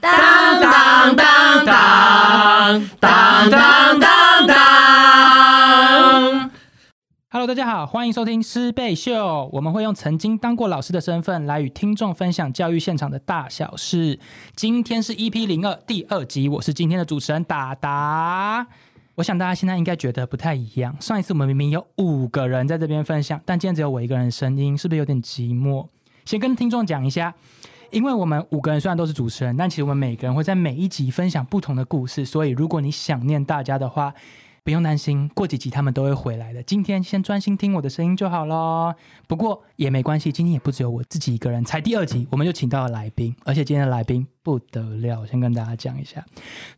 当当当当当当当当。Hello，大家好，欢迎收听师贝秀。我们会用曾经当过老师的身份来与听众分享教育现场的大小事。今天是 EP 零二第二集，我是今天的主持人达达。我想大家现在应该觉得不太一样。上一次我们明明有五个人在这边分享，但今天只有我一个人声音，是不是有点寂寞？先跟听众讲一下。因为我们五个人虽然都是主持人，但其实我们每个人会在每一集分享不同的故事，所以如果你想念大家的话，不用担心，过几集他们都会回来的。今天先专心听我的声音就好了。不过也没关系，今天也不只有我自己一个人，才第二集我们就请到了来宾，而且今天的来宾。不得了，先跟大家讲一下，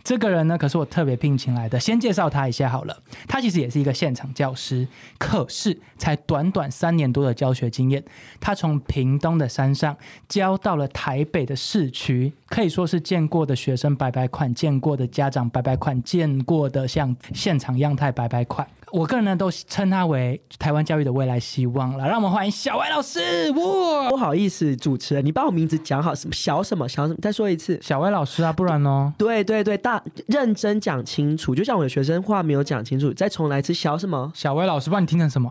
这个人呢，可是我特别聘请来的。先介绍他一下好了，他其实也是一个现场教师，可是才短短三年多的教学经验，他从屏东的山上教到了台北的市区，可以说是见过的学生白白款，见过的家长白白款，见过的像现场样态白白款。我个人呢，都称他为台湾教育的未来希望了。让我们欢迎小歪老师。哇，不好意思，主持人，你把我名字讲好，什么小什么小什么，再说一次。小歪老师啊，不然呢？对对对，大认真讲清楚。就像我的学生话没有讲清楚，再重来一次。小什么？小歪老师，不然你听成什么？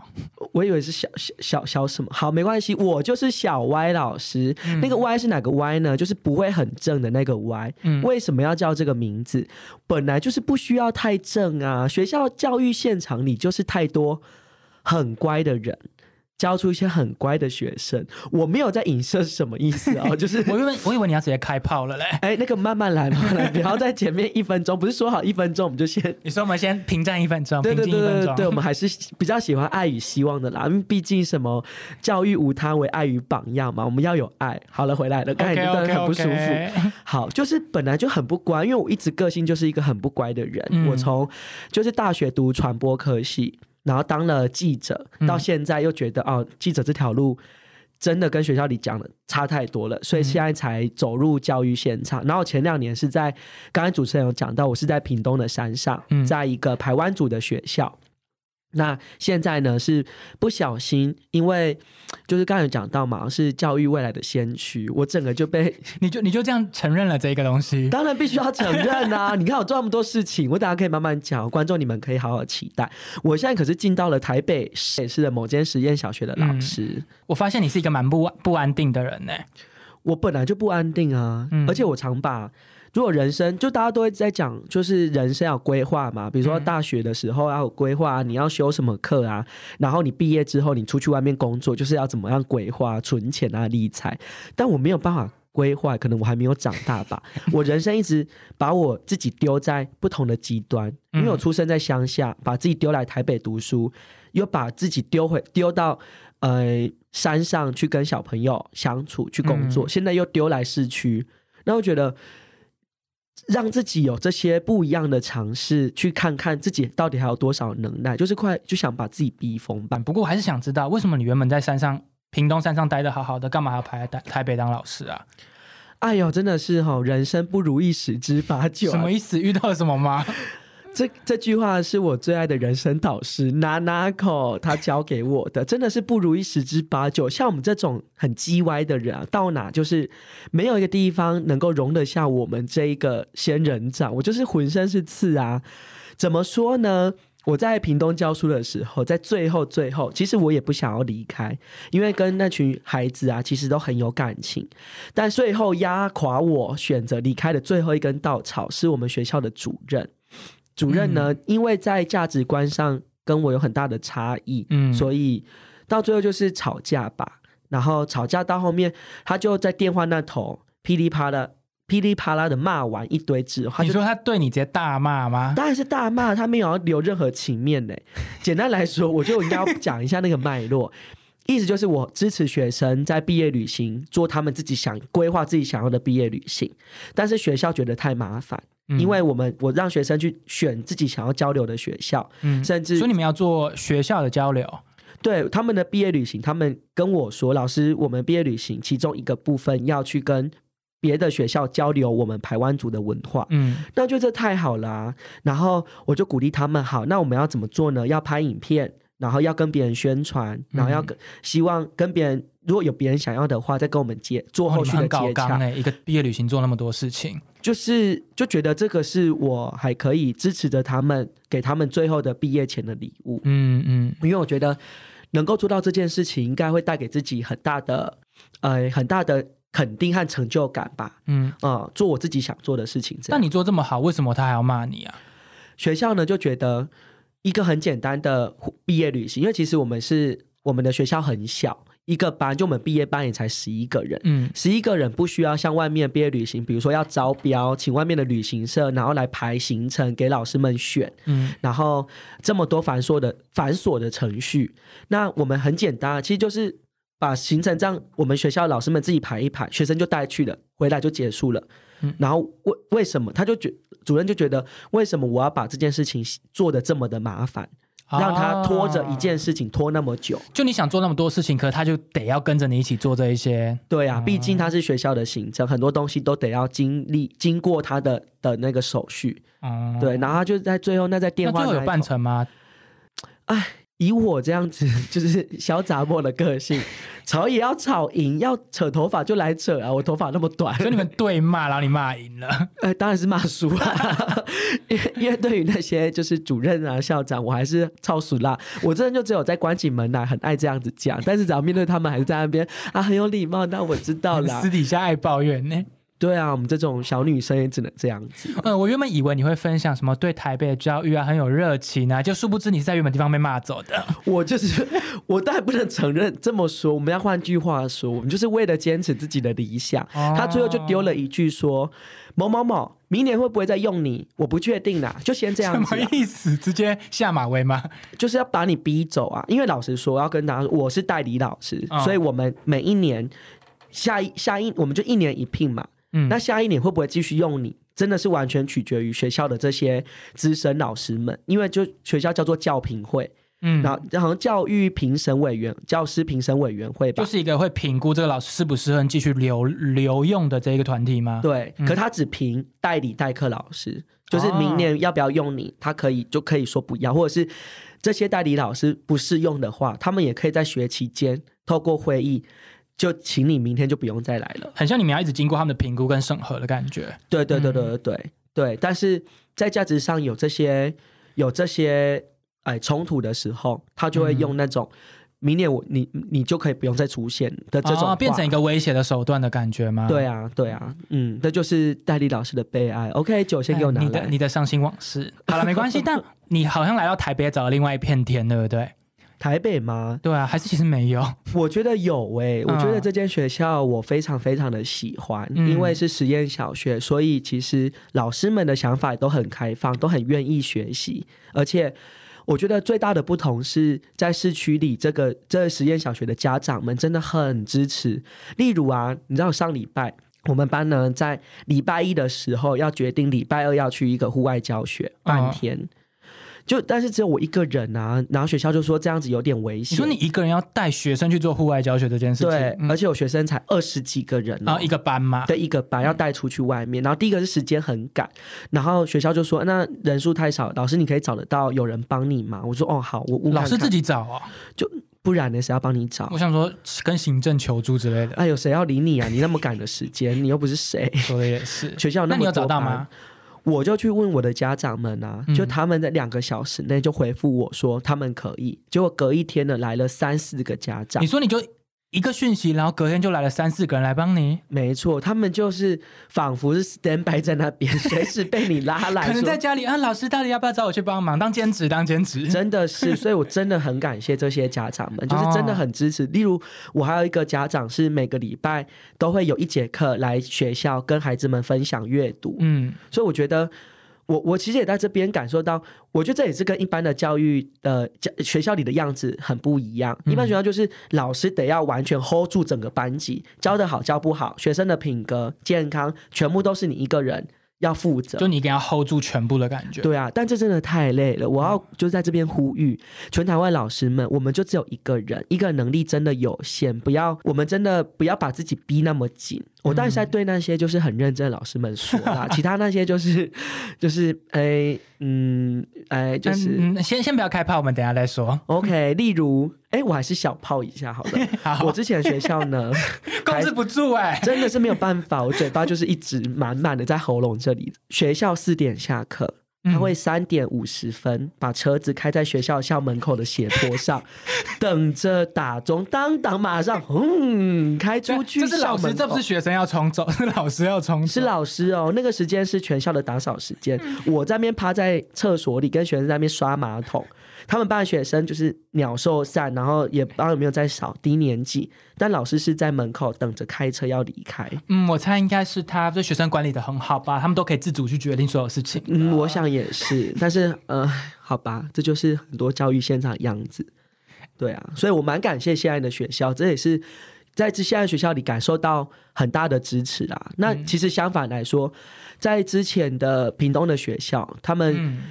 我以为是小小小小什么？好，没关系，我就是小歪老师。那个歪是哪个歪呢？就是不会很正的那个歪。为什么要叫这个名字？本来就是不需要太正啊。学校教育现场里。你就是太多很乖的人。教出一些很乖的学生，我没有在影射是什么意思啊？就是我以为我以为你要直接开炮了嘞。哎，那个慢慢来，慢慢来，不要在前面一分钟，不是说好一分钟我们就先？你说我们先平战一分钟，对对对对对，我们还是比较喜欢爱与希望的啦，因为毕竟什么教育无他为爱与榜样嘛，我们要有爱。好了，回来了，刚才那段很不舒服。好，就是本来就很不乖，因为我一直个性就是一个很不乖的人。我从就是大学读传播科系。然后当了记者，到现在又觉得哦，记者这条路真的跟学校里讲的差太多了，所以现在才走入教育现场。然后前两年是在刚才主持人有讲到，我是在屏东的山上，在一个排湾组的学校。那现在呢是不小心，因为就是刚才讲到嘛，是教育未来的先驱，我整个就被 你就你就这样承认了这个东西，当然必须要承认啊！你看我做那么多事情，我等下可以慢慢讲，观众你们可以好好期待。我现在可是进到了台北市的某间实验小学的老师，我发现你是一个蛮不不安定的人呢。我本来就不安定啊，而且我常把。如果人生就大家都会在讲，就是人生要规划嘛。比如说大学的时候要有规划，你要修什么课啊？然后你毕业之后，你出去外面工作，就是要怎么样规划、存钱啊、理财。但我没有办法规划，可能我还没有长大吧。我人生一直把我自己丢在不同的极端，因为我出生在乡下，把自己丢来台北读书，又把自己丢回丢到呃山上去跟小朋友相处、去工作，现在又丢来市区，那我觉得。让自己有这些不一样的尝试，去看看自己到底还有多少能耐，就是快就想把自己逼疯吧。不过我还是想知道，为什么你原本在山上屏东山上待的好好的，干嘛还要排台台北当老师啊？哎呦，真的是哈，人生不如意十之八九。什么意思？遇到了什么吗？这这句话是我最爱的人生导师 Nanako 他教给我的，真的是不如意十之八九。像我们这种很叽歪的人啊，到哪就是没有一个地方能够容得下我们这一个仙人掌。我就是浑身是刺啊！怎么说呢？我在屏东教书的时候，在最后最后，其实我也不想要离开，因为跟那群孩子啊，其实都很有感情。但最后压垮我选择离开的最后一根稻草，是我们学校的主任。主任呢，因为在价值观上跟我有很大的差异，嗯，所以到最后就是吵架吧。然后吵架到后面，他就在电话那头噼里啪啦、噼里啪啦的骂完一堆之后，你说他对你直接大骂吗？当然是大骂，他没有要留任何情面呢。简单来说，我就应该要讲一下那个脉络，意思就是我支持学生在毕业旅行做他们自己想规划自己想要的毕业旅行，但是学校觉得太麻烦。因为我们我让学生去选自己想要交流的学校，嗯，甚至所以你们要做学校的交流，对他们的毕业旅行，他们跟我说，老师，我们毕业旅行其中一个部分要去跟别的学校交流我们台湾族的文化，嗯，那就这太好了，然后我就鼓励他们，好，那我们要怎么做呢？要拍影片，然后要跟别人宣传，然后要跟希望跟别人如果有别人想要的话，再跟我们接做后续的接洽。哎，一个毕业旅行做那么多事情，就是就觉得这个是我还可以支持着他们，给他们最后的毕业前的礼物。嗯嗯，因为我觉得能够做到这件事情，应该会带给自己很大的呃很大的肯定和成就感吧。嗯，啊、做我自己想做的事情。这样，但你做这么好，为什么他还要骂你啊？学校呢就觉得一个很简单的毕业旅行，因为其实我们是我们的学校很小，一个班就我们毕业班也才十一个人。嗯十一个人不需要像外面毕业旅行，比如说要招标，请外面的旅行社，然后来排行程给老师们选，嗯然后这么多繁琐的繁琐的程序，那我们很简单啊，其实就是把行程这样我们学校老师们自己排一排，学生就带去了，回来就结束了。嗯然后为为什么他就觉主任就觉得为什么我要把这件事情做的这么的麻烦，让他拖着一件哦事情拖那么久？就你想做那么多事情，可他就得要跟着你一起做这一些。对啊，哦毕竟他是学校的行政，很多东西都得要经历经过他的的那个手续。哦，对，然后他就在最后那在电那最后有话那一头办成吗？以我这样子 就是小杂货的个性，吵也要吵赢，要扯头发就来扯啊！我头发那么短，所以你们对骂，然后你骂赢了。呃，当然是骂输啊，因为因为对于那些就是主任啊、校长，我还是超熟啦。我真的就只有在关起门来很爱这样子讲，但是只要面对他们，还是在那边啊很有礼貌。那我知道啦私，底下爱抱怨呢。对啊，我们这种小女生也只能这样子。嗯，我原本以为你会分享什么对台北的教育啊很有热情啊，就殊不知你是在原本地方被骂走的。我就是 我，当然不能承认这么说。我们要换句话说，我们就是为了坚持自己的理想。哦他最后就丢了一句说：“某某某，明年会不会再用你？我不确定啦，就先这样什么，意思？直接下马威吗？就是要把你逼走啊。因为老实说，要跟大家说，我是代理老师，哦所以我们每一年下一下一我们就一年一聘嘛。嗯，那下一年会不会继续用你？真的是完全取决于学校的这些资深老师们，因为就学校叫做教评会。嗯，然后好像教育评审委员、教师评审委员会吧，就是一个会评估这个老师适不适合继续留留用的这一个团体吗？对。嗯可他只评代理代课老师，就是明年要不要用你，他可以就可以说不要，或者是这些代理老师不适用的话，他们也可以在学期间透过会议。就请你明天就不用再来了。很像你们要一直经过他们的评估跟审核的感觉。对对对对嗯对对对，但是在价值上有这些有这些哎冲突的时候，他就会嗯用那种、明年我你你就可以不用再出现的这种、哦，变成一个威胁的手段的感觉吗？对啊，对啊，嗯，这就是代理老师的悲哀。OK，酒先给我拿哎你的。你的伤心往事。好了，没关系。但你好像来到台北找了另外一片天，对不对？台北吗？对啊，还是其实没有。我觉得有诶、我觉得嗯这间学校我非常非常的喜欢，嗯因为是实验小学，所以其实老师们的想法都很开放，都很愿意学习，而且。我觉得最大的不同是在市区里，这个这个实验小学的家长们真的很支持。例如啊，你知道上礼拜我们班呢，在礼拜一的时候要决定礼拜二要去一个户外教学半嗯天，就但是只有我一个人啊，然后学校就说这样子有点危险。你说你一个人要带学生去做户外教学这件事情，对，嗯而且有学生才二十几个人、哦然后，一个班嘛，对一个班要带出去外面。然后第一个是时间很赶，然后学校就说那人数太少，老师你可以找得到有人帮你吗？我说哦好，我我老师自己，找啊哦。不然呢谁要帮你找我？想说跟行政求助之类的，哎呦，谁要理你啊？你那么赶的时间，你又不是谁。说的也是。学校有那你有么多班找到吗？？我就去问我的家长们啊，嗯就他们在两个小时内就回复我说他们可以。结果隔一天呢，来了三四个家长你，说你就一个讯息，然后隔天就来了三四个人来帮你，没错，他们就是仿佛是 stand by 在那边，随时被你拉来可能在家里啊，老师到底要不要找我去帮忙？当兼职，当兼职。真的是，所以我真的很感谢这些家长们，就是真的很支持。例如，我还有一个家长是每个礼拜都会有一节课来学校跟孩子们分享阅读，嗯，所以我觉得。我我其实也在这边感受到，我觉得这也是跟一般的教育的教学校里的样子很不一样。嗯一般学校就是老师得要完全 hold 住整个班级，教得好教不好，学生的品格、健康全部都是你一个人要负责。就你一定要 hold 住全部的感觉。对啊，但这真的太累了。我要就在这边呼吁全台湾老师们，我们就只有一个人，一个人能力真的有限，不要我们真的不要把自己逼那么紧。我当然是在对那些就是很认真的老师们说啦，其他那些就是就是哎嗯哎就是。先先不要开炮，我们等下再说。OK，例如，哎，我还是小泡一下好了。好我之前的学校呢，控制不住哎、真的是没有办法，我嘴巴就是一直满满的在喉咙这里。学校四点下课，他会三点五十分把车子开在学校校门口的斜坡上，等着打钟，当当马上嗯开出去这是老师，这不是。学生要冲走，是老师要冲走。是老师哦，那个时间是全校的打扫时间。我在那边趴在厕所里，跟学生在那边刷马桶。他们班的学生就是鸟兽散，然后也不知道有没有在扫，低年级。但老师是在门口等着开车要离开。嗯，我猜应该是他对学生管理的很好吧，他们都可以自主去决定所有事情。嗯，我想也是，但是呃，好吧，这就是很多教育现场的样子。对啊，所以我蛮感谢现在的学校，这也是在这现在学校里感受到很大的支持啦。那其实相反来说，在之前的屏东的学校，他们、嗯，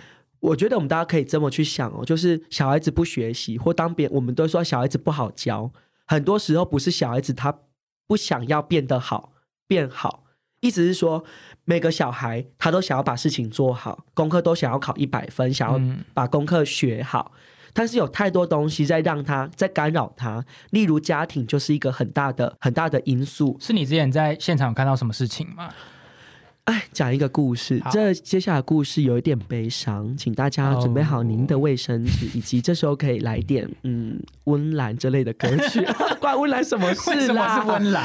我觉得我们大家可以这么去想哦，就是小孩子不学习，或当别我们都说小孩子不好教，很多时候不是小孩子他不想要变得好变好，意思是说每个小孩他都想要把事情做好，功课都想要考一百分，想要嗯把功课学好。但是有太多东西在让他在干扰他，例如家庭就是一个很大的很大的因素。是你之前在现场有看到什么事情吗？哎，讲一个故事，这接下来故事有一点悲伤，请大家准备好您的卫生纸，以及这时候可以来点嗯温岚之类的歌曲，关温岚什么为什么事啦？是温岚？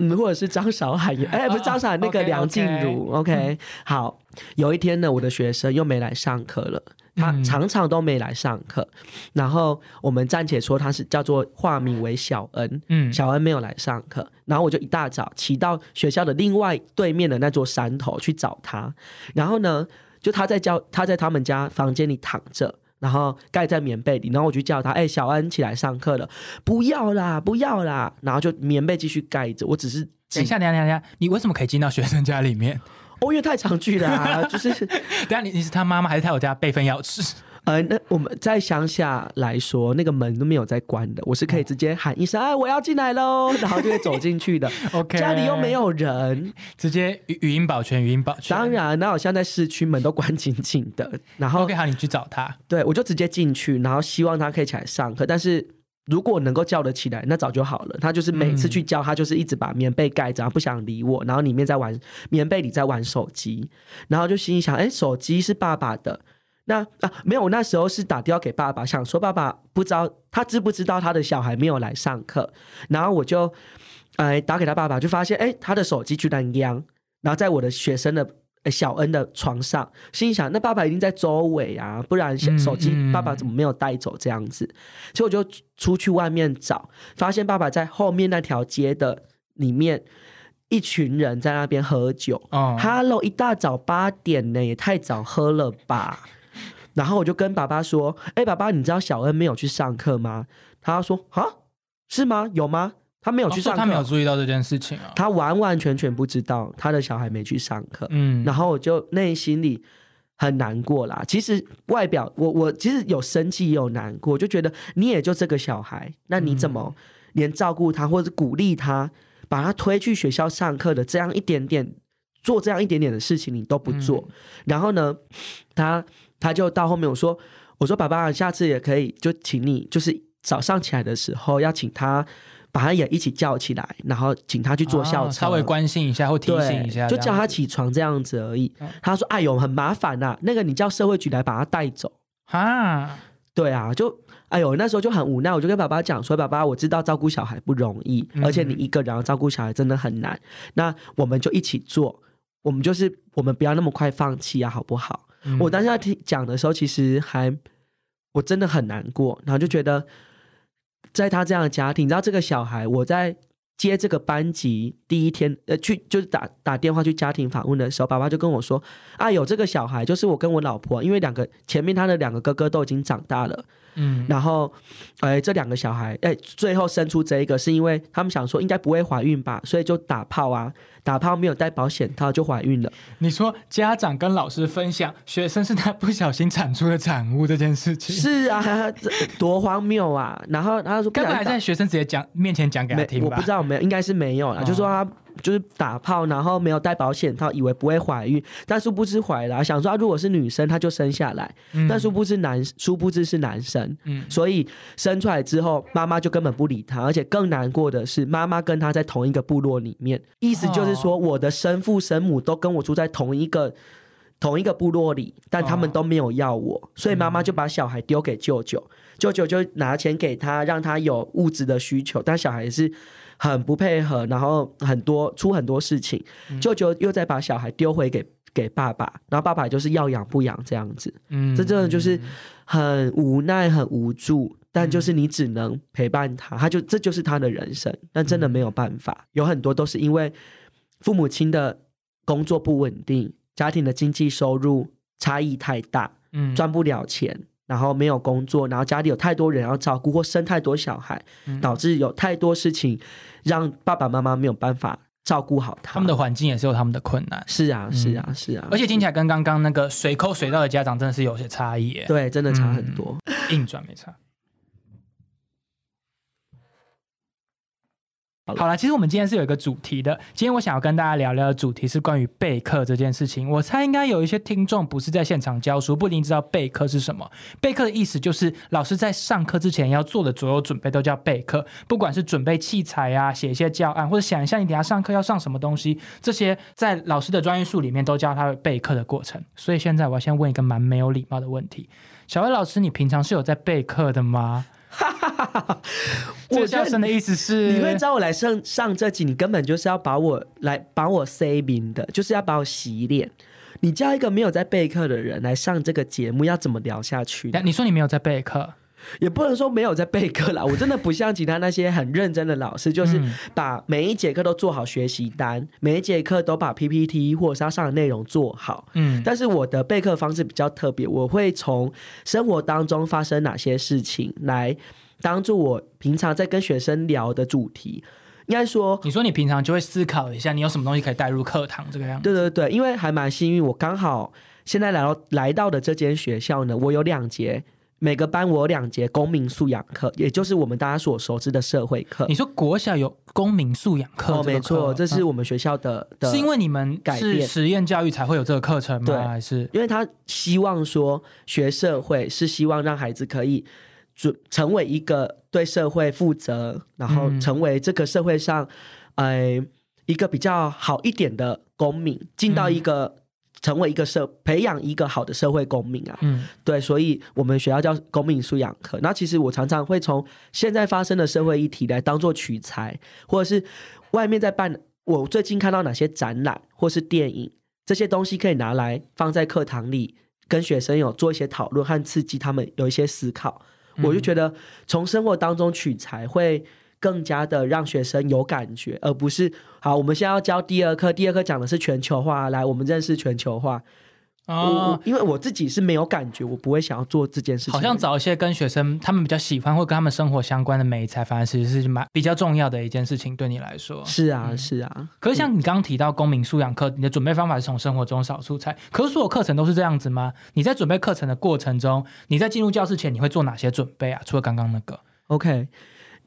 嗯，或者是张韶涵也，哎，不是张韶涵，那个梁静茹，OK，好，有一天呢，我的学生又没来上课了。他嗯常常都没来上课，然后我们暂且说他是叫做化名为小恩，嗯，小恩没有来上课，然后我就一大早骑到学校的另外对面的那座山头去找他，然后呢，就他在教他在他们家房间里躺着。然后盖在棉被里，然后我就叫他，哎、小恩起来上课了，不要啦，不要啦，然后就棉被继续盖着，我只是等一下，等一下，等一下，你为什么可以进到学生家里面？哦，因为太常去了、啊，就是等下你你是他妈妈还是他有家备份钥匙？呃，那我们在乡下来说，那个门都没有在关的，我是可以直接喊一声，哎，我要进来喽，然后就会走进去的。OK，家里又没，有人，直接语语音保全，语音保全。当然，那我现在在市区，门都关紧紧的，然后 OK，好，你去找他。对我就直接进去，然后希望他可以起来上课，但是。如果能够叫得起来，那早就好了。他就是每次去叫，他就是一直把棉被盖着，然后不想理我，然后里面在玩棉被里在玩手机，然后就心里想，哎，手机是爸爸的，那啊没有，我那时候是打电话给爸爸，想说爸爸不知道他知不知道他的小孩没有来上课，然后我就哎打给他爸爸，就发现哎他的手机居然央，然后在我的学生的。呃小恩的床上，心想，那爸爸一定在周围啊，不然手机嗯爸爸怎么没有带走这样子？所以我就出去外面找，发现爸爸在后面那条街的里面，一群人在那边喝酒。哦，Hello，一大早八点呢，也太早喝了吧？然后我就跟爸爸说：“哎、爸爸，你知道小恩没有去上课吗？”他说：“啊，是吗？有吗？他没有去上课，哦他没有注意到这件事情啊。他完完全全不知道他的小孩没去上课。嗯，然后我就内心里很难过啦。其实外表我我其实有生气也有难过，就觉得你也就这个小孩，那你怎么连照顾他或者鼓励他，把他推去学校上课的这样一点点做这样一点点的事情你都不做？然后呢，他他就到后面我说我说爸爸，下次也可以就请你就是早上起来的时候要请他。把他也一起叫起来，然后请他去坐校车，哦稍微关心一下或提醒一下，就叫他起床这样子而已嗯。他说：“哎呦，很麻烦呐、那个你叫社会局来把他带走。啊，”对啊，就哎呦，那时候就很无奈，我就跟爸爸讲说：“爸爸，我知道照顾小孩不容易，嗯而且你一个人要照顾小孩真的很难。那我们就一起做，我们就是我们不要那么快放弃啊，好不好？”嗯我当时在听讲的时候，其实还我真的很难过，然后就觉得，在他这样的家庭，你知道这个小孩，我在接这个班级第一天，呃，去就是打打电话去家庭访问的时候，爸爸就跟我说：“啊，有这个小孩，就是我跟我老婆，因为两个前面他的两个哥哥都已经长大了，嗯，然后，哎，这两个小孩，哎，最后生出这一个，是因为他们想说应该不会怀孕吧，所以就打炮啊，打炮没有戴保险套就怀孕了。你说家长跟老师分享学生是他不小心产出的产物这件事情，是啊，多荒谬啊！然后他说不该不会然还在学生直接讲面前讲给他，听吧？我不知道有没有，应该是没有啦。哦就说他就是打炮，然后没有戴保险套，以为不会怀孕，但殊不知怀了，想说、啊、如果是女生，她就生下来，嗯。但殊不知男，殊不知是男生，嗯。所以生出来之后，妈妈就根本不理他，而且更难过的是，妈妈跟他在同一个部落里面，意思就是说，我的生父生母都跟我住在同一个。同一个部落里，但他们哦都没有要我，所以妈妈就把小孩丢给舅舅，舅舅就拿钱给他，让他有物质的需求，但小孩是很不配合，然后很多出很多事情，舅舅又再把小孩丢回给给爸爸，然后爸爸就是要养不养这样子，嗯这真的就是很无奈、很无助，但就是你只能陪伴他，他就这就是他的人生，但真的没有办法，有很多都是因为父母亲的工作不稳定，家庭的经济收入差异太大，嗯。赚不了钱。然后没有工作，然后家里有太多人要照顾，或生太多小孩，嗯导致有太多事情让爸爸妈妈没有办法照顾好他。他们的环境也是有他们的困难，是啊，是啊，是啊，而且听起来跟刚刚那个随口随到的家长真的是有些差异耶，对，真的差很多。硬转没差。好了，其实我们今天是有一个主题的。今天我想要跟大家聊聊的主题是关于备课这件事情。我猜应该有一些听众不是在现场教书，不一定知道备课是什么。备课的意思就是老师在上课之前要做的所有准备都叫备课，不管是准备器材啊、写一些教案，或者想一下你等下上课要上什么东西，这些在老师的专业术里面都叫他备课的过程。所以现在我要先问一个蛮没有礼貌的问题：小薇老师，你平常是有在备课的吗？这我觉得个笑声的意思是，你会找我来上上这集，你根本就是要把我来把我 saving 的，就是要把我洗脸。你叫一个没有在备课的人来上这个节目，要怎么聊下去你说你没有在备课，也不能说没有在备课啦，我真的不像其他那些很认真的老师，就是嗯把每一节课都做好学习单，每一节课都把 PPT 或者是要上的内容做好。嗯，但是我的备课方式比较特别，我会从生活当中发生哪些事情来当做我平常在跟学生聊的主题。应该说，你说你平常就会思考一下，你有什么东西可以带入课堂这个样子。对对对，因为还蛮幸运，我刚好现在来到来到的这间学校呢，我有两节，每个班我有两节公民素养课，也就是我们大家所熟知的社会课。你。说国小有公民素养课哦，没错，这是嗯我们学校的的，是因为你们是改变。实验教育才会有这个课程对吗？还是？因为他希望说学社会是希望让孩子可以准成为一个对社会负责，然后嗯。成为这个社会上，呃，一个比较好一点的公民，进到一个、成为一个社培养一个好的社会公民啊。嗯对，所以我们学校叫公民素养课。那其实我常常会从现在发生的社会议题来当做取材，或者是外面在办，我最近看到哪些展览或是电影，这些东西可以拿来放在课堂里，跟学生有做一些讨论和刺激他们有一些思考。我就觉得从生活当中取材会。更加的让学生有感觉，而不是好。我们现在要教第二课，第二课讲的是全球化，来，我们认识全球化。我哦我，因为我自己是没有感觉，我不会想要做这件事情。好像找一些跟学生他们比较喜欢或跟他们生活相关的美材，反而其实是蛮比较重要的一件事情，对你来说。是啊，是啊。可是像你刚刚提到公民素养课，你的准备方法是从生活中少素材。可是所有课程都是这样子吗？你在准备课程的过程中，你在进入教室前，你会做哪些准备啊？除了刚刚那个，OK，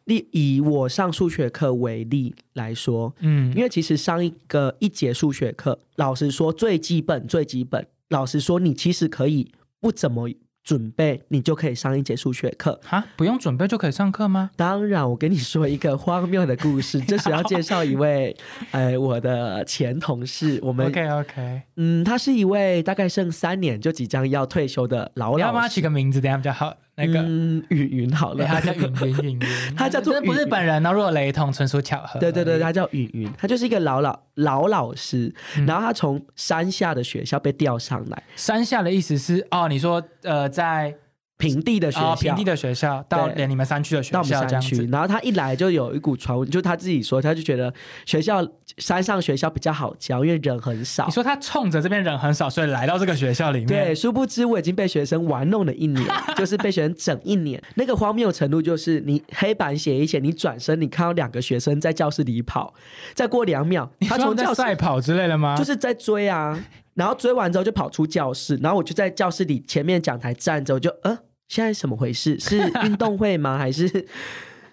例以我上数学课为例来说，嗯因为其实上一个一节数学课，老实说最基本最基本，老实说你其实可以不怎么准备，你就可以上一节数学课。啊，不用准备就可以上课吗？当然，我跟你说一个荒谬的故事，这是要介绍一位，哎，我的前同事，我们 OK OK，嗯，他是一位大概剩三年就即将要退休的老你要帮他老师。起个名字，等一下比较好。那个，嗯，雨云好了，他叫云云 云云，他叫做不是云本人哦，如果雷同，纯属巧合。对对对，，他叫雨云，他就是一个老老老老师，嗯。然后他从山下的学校被调上来，山下的意思是哦，你说呃，在平地的学校，哦平地的学校到连你们山区的学校到我们山区，子。然后他一来就有一股传闻，就他自己说，他就觉得学校山上学校比较好教，因为人很少你。说他冲着这边人很少，所以来到这个学校里面。对，殊不知我已经被学生玩弄了一年，就是被学生整一年。那个荒谬程度就是，你黑板写一写，你转身，你看到两个学生在教室里跑，再过两秒，他从教室赛跑之类的吗？就是在追啊，然后追完之后就跑出教室，然后我就在教室里前面讲台站着，我就呃，现在怎么回事？是运动会吗？还是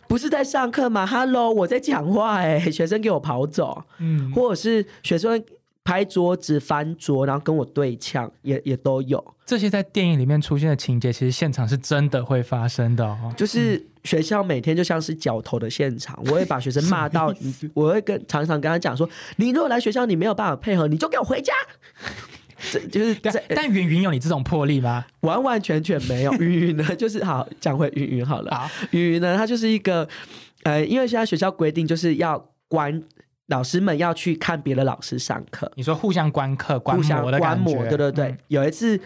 不是在上课吗？Hello，我在讲话哎、学生给我跑走，嗯，或者是学生拍桌子、翻桌，然后跟我对呛，也也都有。这些在电影里面出现的情节，其实现场是真的会发生的哦。就是学校每天就像是绞头的现场，我会把学生骂到，我会跟常常跟他讲说，你如果来学校你没有办法配合，你就给我回家。这就是在但云云有你这种魄力吗？完完全全没有。云云呢，就是好讲回云云好了。好，云云呢，他就是一个呃，因为现在学校规定就是要关老师们要去看别的老师上课，你说互相观课、观互相观摩，对对对。嗯有一次。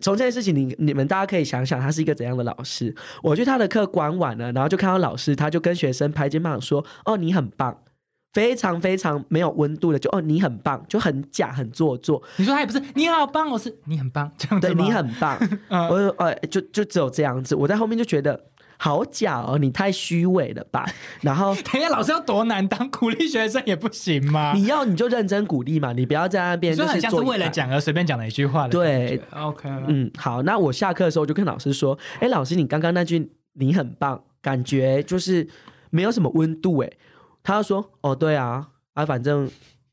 从这件事情，你你们大家可以想想，他是一个怎样的老师？我去他的课观完了，然后就看到老师，他就跟学生拍肩膀说：“哦，你很棒。”非常非常没有温度的，就哦，你很棒，就很假，很做作。你说他也不是你好棒，我是你很棒，这样子吗对你很棒，嗯我就呃，就就只有这样子。我在后面就觉得好假哦，你太虚伪了吧？然后等一下，老师要多难当，鼓励学生也不行吗？你要你就认真鼓励嘛，你不要在那边就所以很像是。为了讲而随便讲的一句话的对，OK，嗯，好，那我下课的时候就跟老师说，哎，老师，你刚刚那句你很棒，感觉就是没有什么温度哎。他就说，哦，对啊，啊，反正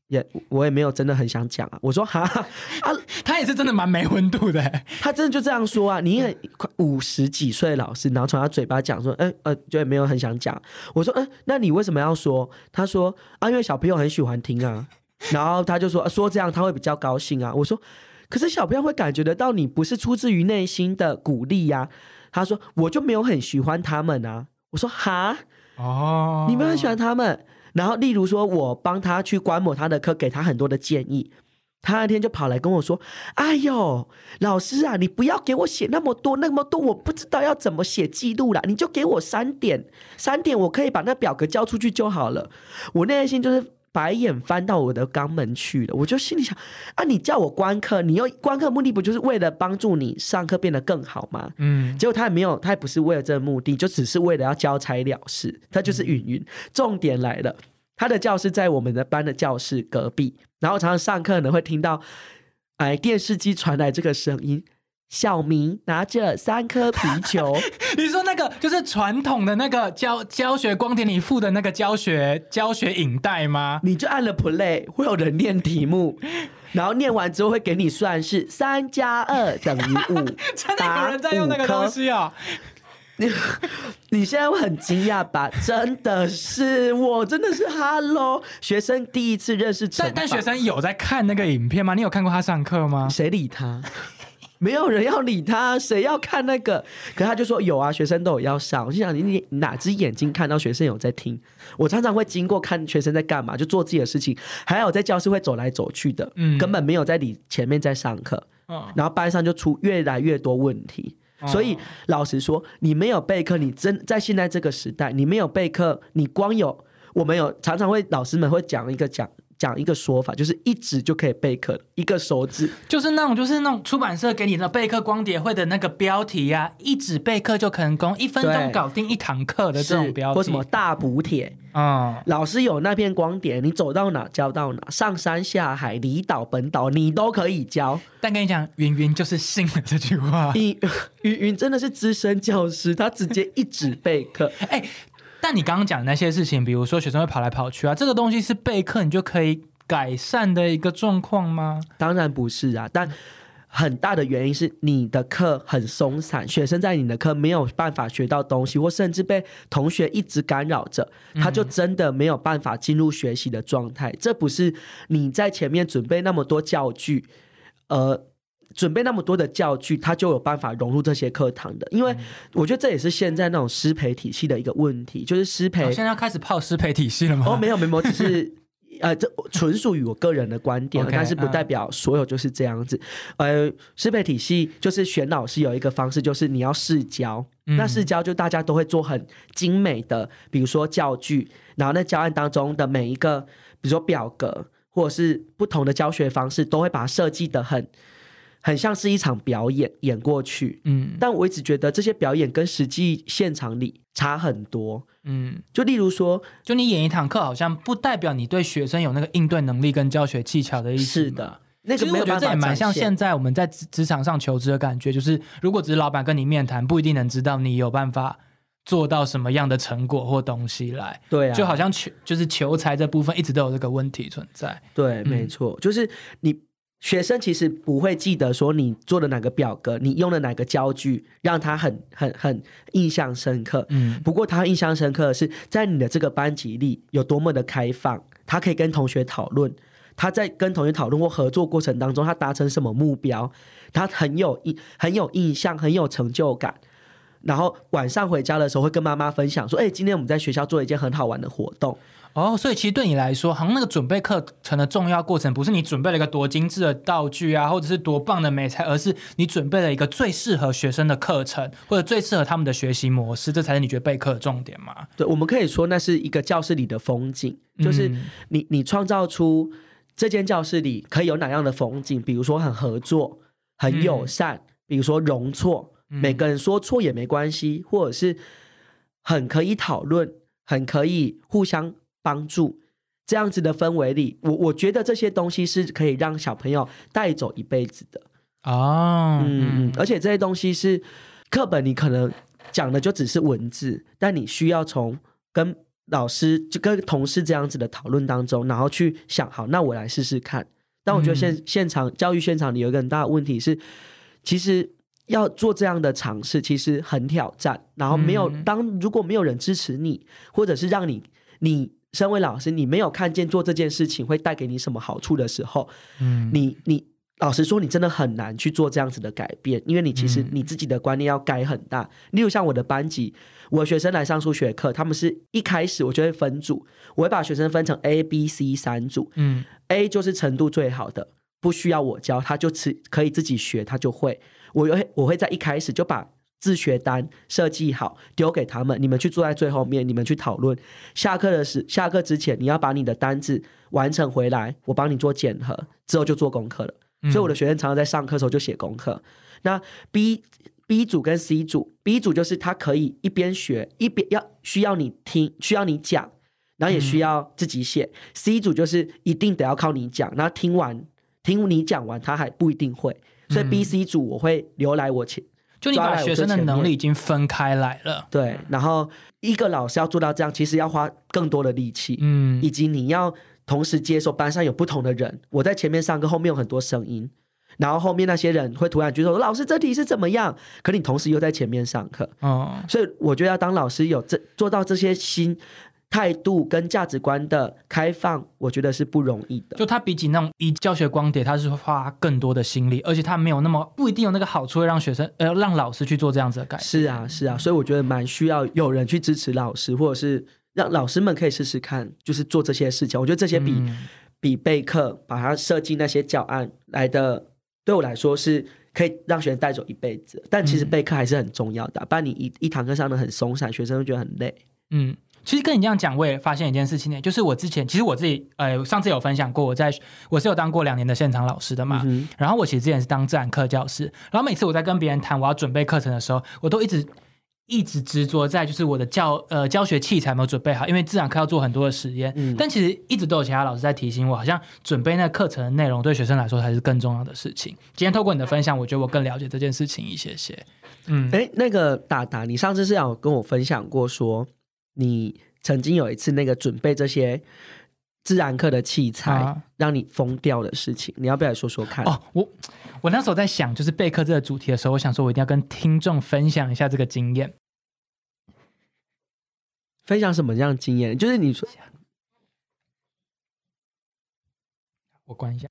也我也没有真的很想讲啊。我说哈啊，他也是真的蛮没温度的，他真的就这样说啊！你也快五十几岁老师，然后从他嘴巴讲说，嗯呃，就也没有很想讲。我说，嗯、那你为什么要说？他说啊，因为小朋友很喜欢听啊。然后他就说、啊说这样他会比较高兴啊。我说，可是小朋友会感觉得到你不是出自于内心的鼓励呀、他说我就没有很喜欢他们啊。我说哈，哦，你们很喜欢他们。然后，例如说，我帮他去观摩他的课，给他很多的建议。他那天就跑来跟我说：“哎呦，老师啊，你不要给我写那么多那么多，我不知道要怎么写记录了，你就给我三点，三点我可以把那表格交出去就好了。”我内心就是白眼翻到我的肛门去了，我就心里想：啊，你叫我观课，你又观课目的不就是为了帮助你上课变得更好吗？嗯，结果他也没有，他也不是为了这个目的，就只是为了要交差了事。他就是云云。重点来了，他的教室在我们的班的教室隔壁，然后常常上课呢会听到，哎，电视机传来这个声音。小明拿着三颗皮球，你说那个就是传统的那个教教学光点里附的那个教学教学影带吗？你就按了 play，会有人念题目，然后念完之后会给你算是三加二等于五，真的有人在用那个东西哦？你你现在会很惊讶吧？真的是我，真的是 Hello 学生第一次认识但但学生有在看那个影片吗？你有看过他上课吗？谁理他？没有人要理他，谁要看那个？可他就说有啊，学生都有要上。我就想你你哪只眼睛看到学生有在听？我常常会经过看学生在干嘛，就做自己的事情，还有在教室会走来走去的，嗯根本没有在理前面在上课。嗯，然后班上就出越来越多问题。哦所以老实说，你没有备课，你真在现在这个时代，你没有备课，你光有我们有常常会老师们会讲一个讲讲一个说法，就是一指就可以备课，一个手指就是那种就是那种出版社给你的备课光碟会的那个标题呀、一指备课就成功，一分钟搞定一堂课的这种是标题，或什么大补帖，嗯，老师有那片光碟，你走到哪教到哪，上山下海，离岛本岛，你都可以教。但跟你讲，云云就是信了这句话。你 云云真的是资深教师，他直接一指备课。哎、但你刚刚讲的那些事情，比如说学生会跑来跑去啊，这个东西是备课你就可以改善的一个状况吗？当然不是啊，但很大的原因是你的课很松散，学生在你的课没有办法学到东西，或甚至被同学一直干扰着，他就真的没有办法进入学习的状态。这不是你在前面准备那么多教具，呃。准备那么多的教具，他就有办法融入这些课堂的。因为我觉得这也是现在那种师培体系的一个问题，就是师培我、现在要开始泡师培体系了吗？哦，没有没有，只是呃，这纯属于我个人的观点但是不代表所有就是这样子。呃，师培体系就是选老师有一个方式，就是你要试教。嗯那试教就大家都会做很精美的，比如说教具，然后那教案当中的每一个，比如说表格或者是不同的教学方式，都会把它设计的很很像是一场表演演过去。嗯但我一直觉得这些表演跟实际现场里差很多。嗯，就例如说，就你演一堂课，好像不代表你对学生有那个应对能力跟教学技巧的意思。是的。，那其实我觉得也蛮像现现在我们在职职场上求职的感觉，就是如果只是老板跟你面谈，不一定能知道你有办法做到什么样的成果或东西来。对啊，就好像求就是求财这部分一直都有这个问题存在。对，没错，就是你学生其实不会记得说你做的哪个表格，你用的哪个焦距，让他很很很印象深刻。嗯不过他印象深刻的是，在你的这个班级里有多么的开放，他可以跟同学讨论，他在跟同学讨论或合作过程当中，他达成什么目标，他很有印很有印象，很有成就感。然后晚上回家的时候会跟妈妈分享说：“哎、今天我们在学校做了一件很好玩的活动。哦，所以其实对你来说，好像那个准备课程的重要过程，不是你准备了一个多精致的道具啊，或者是多棒的美材，而是你准备了一个最适合学生的课程，或者最适合他们的学习模式，这才是你觉得备课的重点嘛？对，我们可以说那是一个教室里的风景，就是嗯你你创造出这间教室里可以有哪样的风景，比如说很合作、很友善，比如说容错，嗯。每个人说错也没关系，或者是很可以讨论、很可以互相帮助。这样子的氛围里，我我觉得这些东西是可以让小朋友带走一辈子的。哦，嗯嗯，而且这些东西是课本，你可能讲的就只是文字，但你需要从跟老师就跟同事这样子的讨论当中，然后去想，好，那我来试试看。但我觉得现、现场教育现场里有一个很大的问题是，其实要做这样的尝试，其实很挑战。然后没有、嗯当如果没有人支持你，或者是让你你身为老师，你没有看见做这件事情会带给你什么好处的时候，嗯你你老实说，你真的很难去做这样子的改变，因为你其实嗯你自己的观念要改很大。例如像我的班级，我的学生来上数学课，他们是一开始我就会分组，我会把学生分成 A、B、C 三组嗯，A 就是程度最好的，不需要我教，他就自可以自己学，他就会。我会我会在一开始就把自学单设计好，丢给他们，你们去坐在最后面，你们去讨论。下课的时，下课之前你要把你的单子完成回来，我帮你做检核，之后就做功课了。嗯所以我的学生常常在上课的时候就写功课。那 B B 组跟 C 组，B 组就是他可以一边学一边要需要你听，需要你讲，然后也需要自己写。C 组就是一定得要靠你讲，然后听完听你讲完，他还不一定会。所以 B、C 组我会留来我前就你把学生的能力已经分开来了。对，然后一个老师要做到这样，其实要花更多的力气，嗯以及你要同时接受班上有不同的人。我在前面上课，后面有很多声音，然后后面那些人会突然举手说：“老师，这题是怎么样？”可你同时又在前面上课，哦，所以我觉得要当老师有这做到这些新态度跟价值观的开放，我觉得是不容易的。就他比起那种以教学光碟，他是花更多的心力，而且他没有那么不一定有那个好处，会让学生呃让老师去做这样子的改变。是啊，是啊，所以我觉得蛮需要有人去支持老师，或者是让老师们可以试试看，就是做这些事情。我觉得这些比、嗯比备课把它设计那些教案来的，对我来说是可以让学生带走一辈子。但其实嗯备课还是很重要的啊、不然你一一堂课上的很松散，学生会觉得很累。嗯，其实跟你这样讲，我也发现一件事情呢，就是我之前其实我自己呃上次有分享过，我在我是有当过两年的现场老师的嘛，嗯然后我其实之前是当自然课教师，然后每次我在跟别人谈我要准备课程的时候，我都一直。一直执着在就是我的教呃教学器材没有准备好，因为自然课要做很多的实验，嗯但其实一直都有其他老师在提醒我，好像准备那课程的内容对学生来说才是更重要的事情。今天透过你的分享，我觉得我更了解这件事情一些些。嗯，哎，那个达达，你上次是有跟我分享过说，你曾经有一次那个准备这些自然课的器材，啊让你疯掉的事情，你要不要来说说看？哦，我我那时候在想，就是备课这个主题的时候，我想说我一定要跟听众分享一下这个经验。分享什么样的经验？就是你说，我关一下。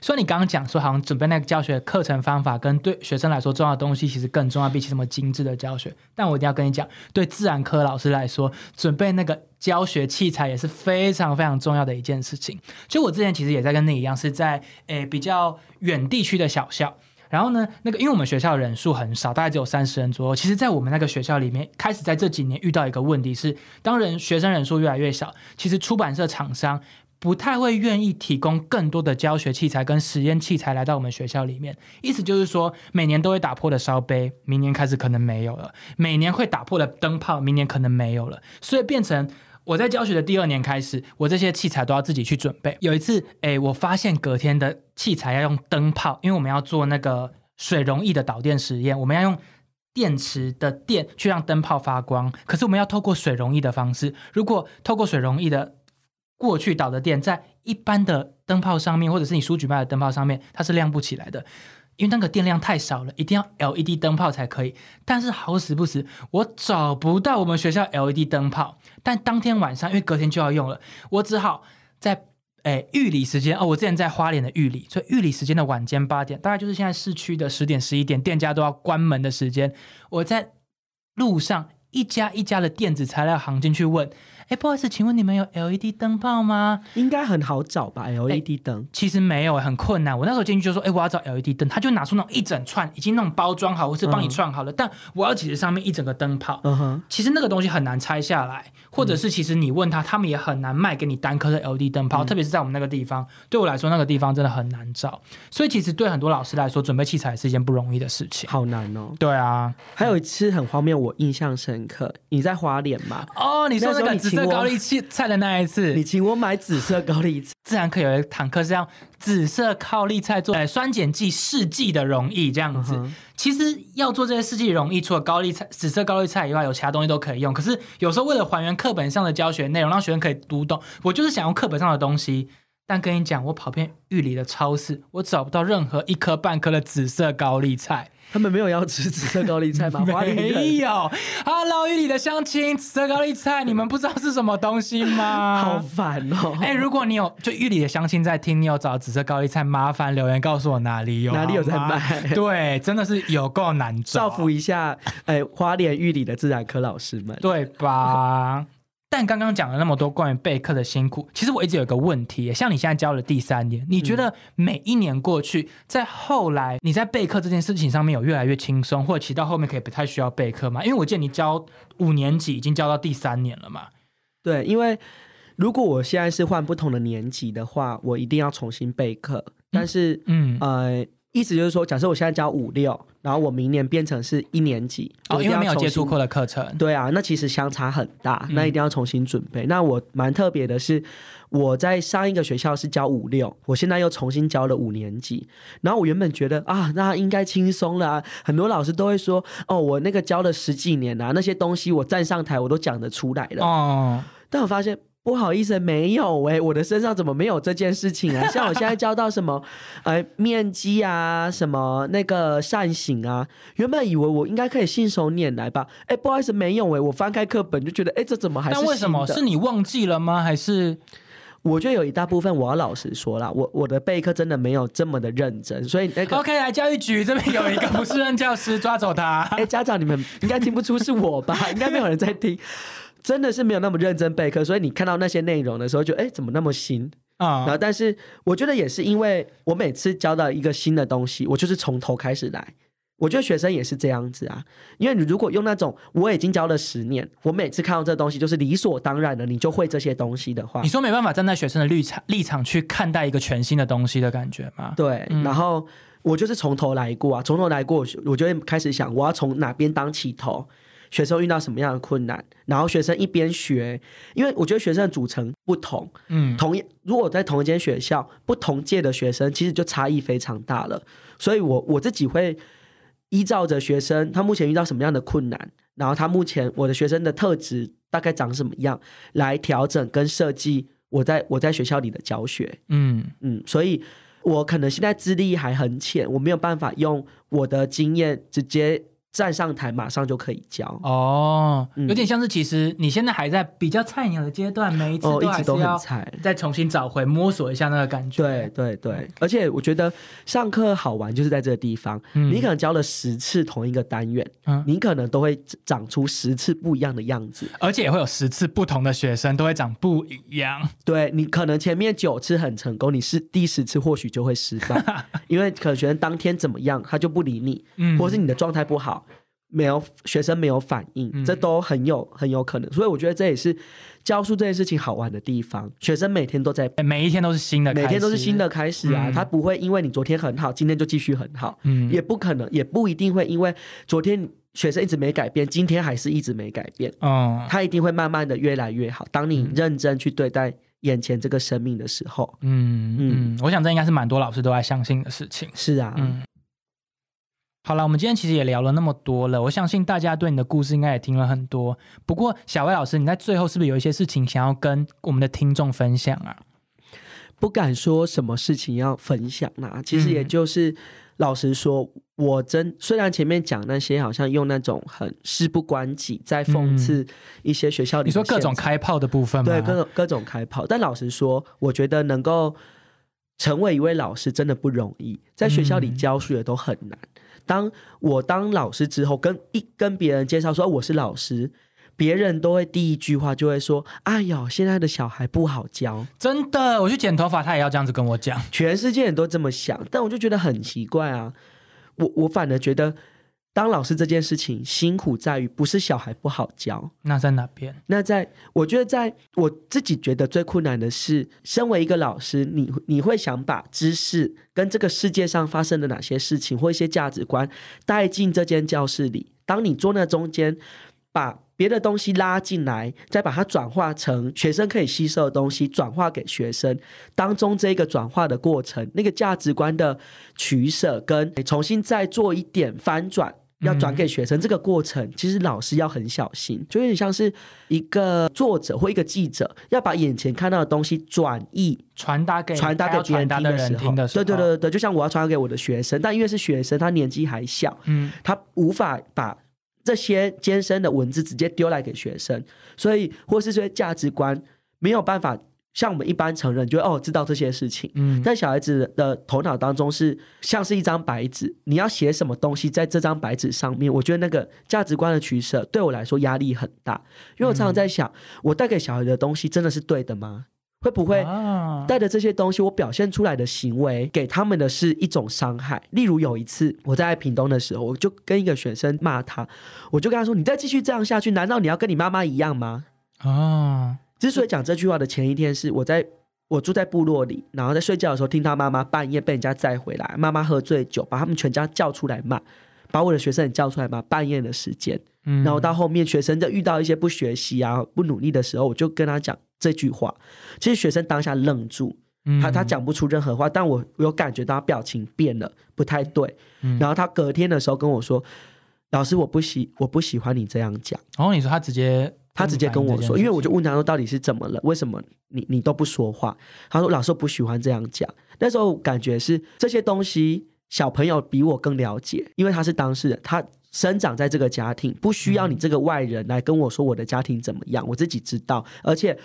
虽然你刚刚讲说，好像准备那个教学课程方法跟对学生来说重要的东西，其实更重要，比起什么精致的教学。但我一定要跟你讲，对自然科老师来说，准备那个教学器材也是非常非常重要的一件事情。就我之前其实也在跟你一样，是在诶比较远地区的小校。然后呢，那个因为我们学校人数很少，大概只有三十人左右。其实，在我们那个学校里面，开始在这几年遇到一个问题是，当人学生人数越来越少，其实出版社厂商不太会愿意提供更多的教学器材跟实验器材来到我们学校里面。意思就是说，每年都会打破的烧杯，明年开始可能没有了；每年会打破的灯泡，明年可能没有了。所以变成我在教学的第二年开始，我这些器材都要自己去准备。有一次，哎，我发现隔天的器材要用灯泡，因为我们要做那个水溶液的导电实验，我们要用电池的电去让灯泡发光，可是我们要透过水溶液的方式。如果透过水溶液的过去导的电，在一般的灯泡上面，或者是你书局卖的灯泡上面，它是亮不起来的，因为那个电量太少了，一定要 LED 灯泡才可以。但是好死不死，我找不到我们学校 LED 灯泡。但当天晚上，因为隔天就要用了，我只好在。哎，玉里时间哦，我之前在花莲的玉里，所以玉里时间的晚间八点，大概就是现在市区的十点十一点，店家都要关门的时间。我在路上一家一家的电子材料行进去问。哎，不好意思，请问你们有 LED 灯泡吗？应该很好找吧？LED 灯其实没有，很困难。我那时候进去就说：“哎，我要找 LED 灯。”他就拿出那种一整串，已经那种包装好，或是帮你串好了。但我要其实上面一整个灯泡。嗯哼。其实那个东西很难拆下来，或者是其实你问他，他们也很难卖给你单颗的 LED 灯泡。特别是在我们那个地方，对我来说那个地方真的很难找。所以其实对很多老师来说，准备器材是一件不容易的事情。好难哦。对啊。还有一次很荒谬，我印象深刻。你在花莲吗？哦，你说那个紫色高丽器。菜的那一次，你请我买紫色高丽菜。自然课有一堂课是用紫色高丽菜做酸碱剂试剂的溶液，这样子。其实要做这些试剂溶液，除了高丽菜、紫色高丽菜以外，有其他东西都可以用。可是有时候为了还原课本上的教学内容，让学生可以读懂，我就是想用课本上的东西。但跟你讲，我跑遍玉里的超市，我找不到任何一颗半颗的紫色高丽菜。他们没有要吃紫色高丽菜吗？没有。Hello，玉里的乡亲，紫色高丽菜，你们不知道是什么东西吗？好烦哦！哎，如果你有就玉里的乡亲在听，你有找紫色高丽菜，麻烦留言告诉我哪里有，哪里有在卖。对，真的是有够难找。造福一下，哎，花莲玉里的自然科老师们，对吧？但刚刚讲了那么多关于备课的辛苦，其实我一直有一个问题，像你现在教了第三年，你觉得每一年过去，在后来你在备课这件事情上面有越来越轻松，或者其到后面可以不太需要备课吗？因为我见你教五年级已经教到第三年了嘛。对，因为如果我现在是换不同的年级的话，我一定要重新备课，但是嗯呃。意思就是说，假设我现在教五六，然后我明年变成是一年级，哦，因为没有接触过的课程，对啊，那其实相差很大，那一定要重新准备。那我蛮特别的是，我在上一个学校是教五六，我现在又重新教了五年级。然后我原本觉得啊，那应该轻松了，很多老师都会说，哦，我那个教了十几年啊，那些东西我站上台我都讲得出来了。哦，但我发现。不好意思，没有哎，我的身上怎么没有这件事情啊？像我现在教到什么，呃，面积啊，什么那个扇形啊，原本以为我应该可以信手拈来吧？哎，不好意思，没有哎，我翻开课本就觉得，哎，这怎么还是？那为什么是你忘记了吗？还是我觉得有一大部分，我要老实说了，我我的备课真的没有这么的认真，所以那个 OK，来教育局这边有一个不是任教师，抓走他。哎，家长你们应该听不出是我吧？应该没有人在听。真的是没有那么认真备课，所以你看到那些内容的时候，就哎怎么那么新啊？然后，但是我觉得也是因为我每次教到一个新的东西，我就是从头开始来。我觉得学生也是这样子啊，因为你如果用那种我已经教了十年，我每次看到这东西就是理所当然的，你就会这些东西的话，你说没办法站在学生的立场立场去看待一个全新的东西的感觉吗？对，然后我就是从头来过啊，从头来过，我就会开始想我要从哪边当起头。学生遇到什么样的困难，然后学生一边学，因为我觉得学生的组成不同，嗯，同一如果在同一间学校，不同届的学生其实就差异非常大了，所以我我自己会依照着学生他目前遇到什么样的困难，然后他目前我的学生的特质大概长什么样，来调整跟设计我在我在学校里的教学，嗯。嗯，所以我可能现在资历还很浅，我没有办法用我的经验直接。站上台马上就可以教。哦，有点像是其实你现在还在比较菜鸟的阶段，每一次都还是要再重新找回摸索一下那个感觉。对对对，而且我觉得上课好玩就是在这个地方，你可能教了十次同一个单元，你可能都会长出十次不一样的样子，而且也会有十次不同的学生都会长不一样。对你可能前面九次很成功，你是第十次或许就会失败，因为可能学生当天怎么样他就不理你，嗯，或是你的状态不好。没有学生没有反应，这都很有很有可能，所以我觉得这也是教书这件事情好玩的地方。学生每天都在，每一天都是新的，每天都是新的开始啊！他不会因为你昨天很好，今天就继续很好，嗯，也不可能，也不一定会因为昨天学生一直没改变，今天还是一直没改变，哦，他一定会慢慢的越来越好。当你认真去对待眼前这个生命的时候，嗯嗯，我想这应该是蛮多老师都在相信的事情。是啊，嗯。好了，我们今天其实也聊了那么多了，我相信大家对你的故事应该也听了很多。不过，小薇老师，你在最后是不是有一些事情想要跟我们的听众分享啊？不敢说什么事情要分享啊，其实也嗯就是、老实说，我真虽然前面讲那些好像用那种很事不关己，在讽刺一些学校里、嗯你说各种开炮的部分吗？对各种各种开炮，但老实说，我觉得能够成为一位老师真的不容易，在学校里嗯教书也都很难。当我当老师之后，跟一跟别人介绍说我是老师，别人都会第一句话就会说：“哎呦，现在的小孩不好教。”真的，我去剪头发，他也要这样子跟我讲。全世界人都这么想，但我就觉得很奇怪啊。我我反而觉得，当老师这件事情辛苦在于不是小孩不好教，那在哪边？那在我觉得在我自己觉得最困难的是，身为一个老师，你你会想把知识跟这个世界上发生的哪些事情或一些价值观带进这间教室里。当你坐那中间，把别的东西拉进来，再把它转化成学生可以吸收的东西，转化给学生。当中这个转化的过程，那个价值观的取舍跟重新再做一点翻转。要转给学生这个过程，其实老师要很小心，就有点像是一个作者或一个记者要把眼前看到的东西转译传达给传达给别人听的时候，人听的时候，对对对对，就像我要传达给我的学生，但因为是学生，他年纪还小，嗯，他无法把这些艰深的文字直接丢来给学生，所以或是这些价值观没有办法像我们一般成人，就会哦知道这些事情。嗯，在小孩子的头脑当中是像是一张白纸，你要写什么东西在这张白纸上面？我觉得那个价值观的取舍对我来说压力很大，因为我常常在想，我带给小孩的东西真的是对的吗？会不会啊带着这些东西，我表现出来的行为给他们的是一种伤害。例如有一次我在屏东的时候，我就跟一个学生骂他，我就跟他说：“你再继续这样下去，难道你要跟你妈妈一样吗哦，？”之所以讲这句话的前一天是我在我住在部落里，然后在睡觉的时候听他妈妈半夜被人家载回来，妈妈喝醉酒把他们全家叫出来骂，把我的学生也叫出来骂，半夜的时间。嗯，然后到后面学生就遇到一些不学习啊、不努力的时候，我就跟他讲这句话。其实学生当下愣住，嗯他他，讲不出任何话，但我我有感觉到他表情变了，不太对。嗯然后他隔天的时候跟我说：“老师，我不喜我不喜欢你这样讲。然后你说他直接，他直接跟我说，因为我就问他说到底是怎么了，为什么你你都不说话？他说老师我不喜欢这样讲。那时候感觉是这些东西小朋友比我更了解，因为他是当事人，他生长在这个家庭，不需要你这个外人来跟我说我的家庭怎么样，我自己知道，而且。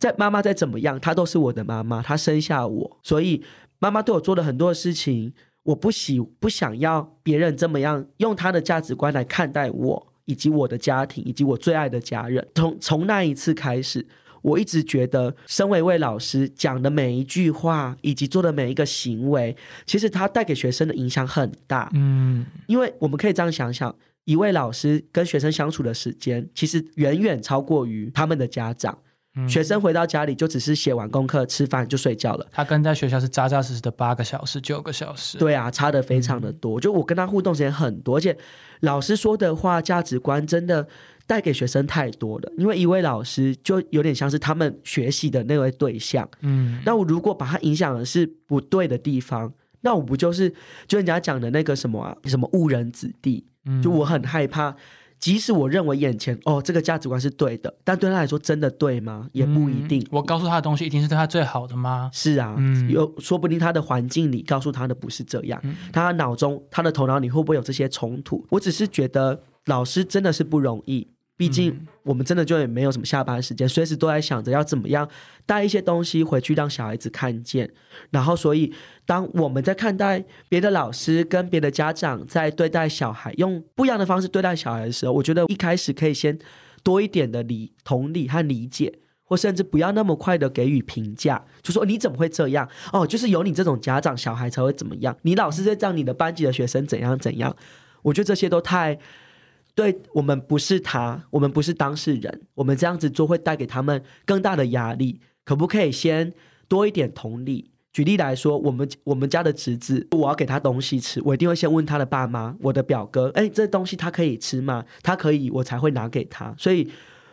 在妈妈再怎么样，她都是我的妈妈，她生下我，所以妈妈对我做了很多的事情，我不喜不想要别人这么样用她的价值观来看待我，以及我的家庭，以及我最爱的家人。从从那一次开始，我一直觉得，身为一位老师讲的每一句话，以及做的每一个行为，其实他带给学生的影响很大。嗯，因为我们可以这样想想，一位老师跟学生相处的时间，其实远远超过于他们的家长。嗯学生回到家里就只是写完功课、吃饭就睡觉了。他跟在学校是扎扎实实的八个小时、九个小时，，对啊，差的非常的多。就我跟他互动时间很多，而且老师说的话、价值观真的带给学生太多了。因为一位老师就有点像是他们学习的那位对象。嗯，那我如果把他影响的是不对的地方，那我不就是就人家讲的那个什么啊，什么误人子弟？嗯就我很害怕。即使我认为眼前哦这个价值观是对的，但对他来说真的对吗？也不一定。嗯我告诉他的东西一定是对他最好的吗？是啊，嗯有说不定他的环境里告诉他的不是这样，嗯他脑中他的头脑里会不会有这些冲突？我只是觉得老师真的是不容易，毕竟嗯我们真的就也没有什么下班时间，随时都在想着要怎么样带一些东西回去让小孩子看见。然后，所以当我们在看待别的老师跟别的家长在对待小孩，用不一样的方式对待小孩的时候，我觉得一开始可以先多一点的理同理和理解。或甚至不要那么快的给予评价，就说你怎么会这样？哦，就是有你这种家长，小孩才会怎么样？你老师在让你的班级的学生怎样怎样？我觉得这些都太对我们不是他，我们不是当事人，我们这样子做会带给他们更大的压力。可不可以先多一点同理？举例来说，我们我们家的侄子，我要给他东西吃，我一定会先问他的爸妈，我的表哥，哎，这东西他可以吃吗？他可以，我才会拿给他。所以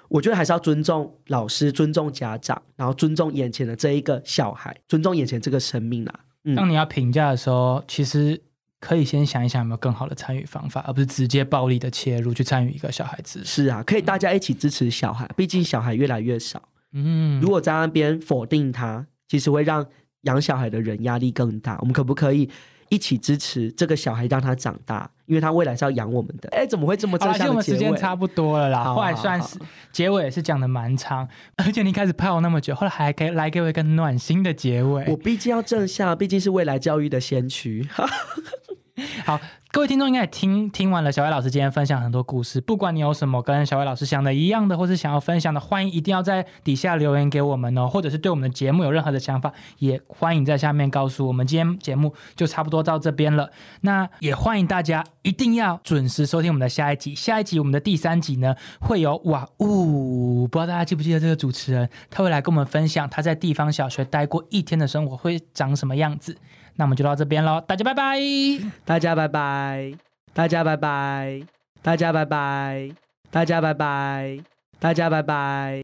我觉得还是要尊重老师，尊重家长，然后尊重眼前的这一个小孩，尊重眼前这个生命啦。嗯，当你要评价的时候，其实可以先想一想有没有更好的参与方法，而不是直接暴力的切入去参与一个小孩子。是啊，可以大家一起支持小孩，毕竟小孩越来越少。嗯，如果在那边否定他，其实会让养小孩的人压力更大。我们可不可以一起支持这个小孩，让他长大？因为他未来是要养我们的。哎，怎么会这么正向的结尾我们？时间差不多了啦，好后来算是结尾也是讲的蛮长，而且你开始拍我那么久，后来还给来给我一个暖心的结尾。我毕竟要正向，毕竟是未来教育的先驱。好，各位听众应该也听听完了小薇老师今天分享很多故事，不管你有什么跟小薇老师想的一样的，或是想要分享的，欢迎一定要在底下留言给我们哦，或者是对我们的节目有任何的想法，也欢迎在下面告诉我们。今天节目就差不多到这边了，那也欢迎大家一定要准时收听我们的下一集。下一集我们的第三集呢，会有哇呜，不知道大家记不记得这个主持人，他会来跟我们分享他在地方小学待过一天的生活会长什么样子。那我们就到这边喽，大家拜拜。大家拜拜，大家拜拜，大家拜拜，大家拜拜，大家拜拜。